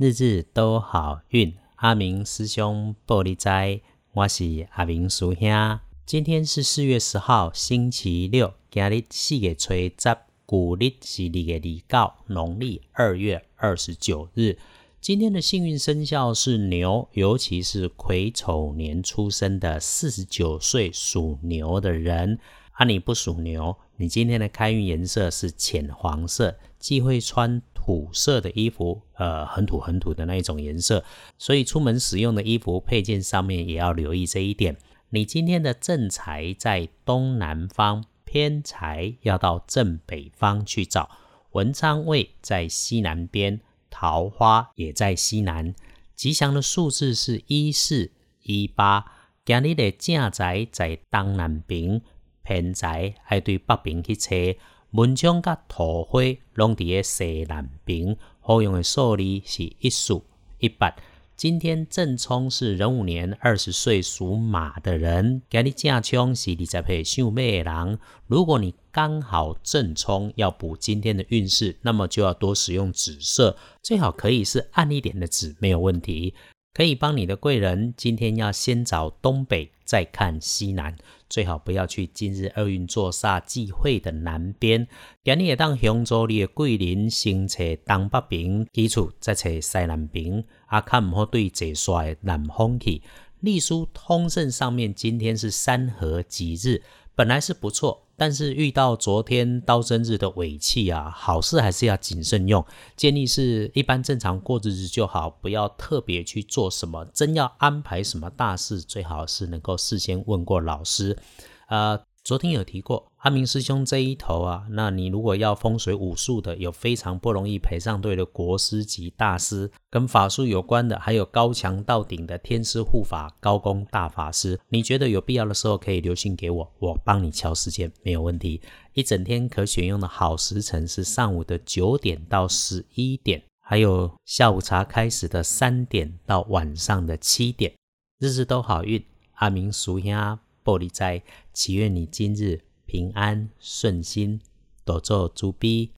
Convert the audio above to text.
日日都好运。阿明师兄报你知，我是阿明叔兄。今天是四月十号，星期六。今日四月初十，古历是二月二九，农历二月二十九日。今天的幸运生肖是牛，尤其是癸丑年出生的四十九岁属牛的人。啊，你不属牛，你今天的开运颜色是浅黄色，忌讳穿土色的衣服，呃，很土很土的那一种颜色。所以出门使用的衣服配件上面也要留意这一点。你今天的正财在东南方，偏财要到正北方去找。文昌位在西南边。桃花也在西南，吉祥的数字是一四一八。今日的正宅在东南边，偏宅爱对北边去找。文昌甲桃花拢伫个西南边，好用的数字是一数一八。今天正冲是壬午年二十岁属马的人，今日正冲是二十岁属马的人。如果你刚好正冲要补今天的运势，那么就要多使用紫色，最好可以是暗一点的紫，没有问题。可以帮你的贵人，今天要先找东北，再看西南，最好不要去今日厄运坐煞忌讳的南边。今日也当向助你的贵人先找东北边，基础再找西南边，啊，看唔好对坐煞的南方去。隶书通胜上面今天是三合吉日，本来是不错。但是遇到昨天刀生日的尾气啊，好事还是要谨慎用。建议是一般正常过日子就好，不要特别去做什么。真要安排什么大事，最好是能够事先问过老师。呃。昨天有提过阿明师兄这一头啊，那你如果要风水武术的，有非常不容易陪上队的国师级大师，跟法术有关的，还有高强到顶的天师护法高功大法师，你觉得有必要的时候可以留信给我，我帮你敲时间没有问题。一整天可选用的好时辰是上午的九点到十一点，还有下午茶开始的三点到晚上的七点，日日都好运。阿明叔兄。玻璃斋，祈愿你今日平安顺心，多做诸逼。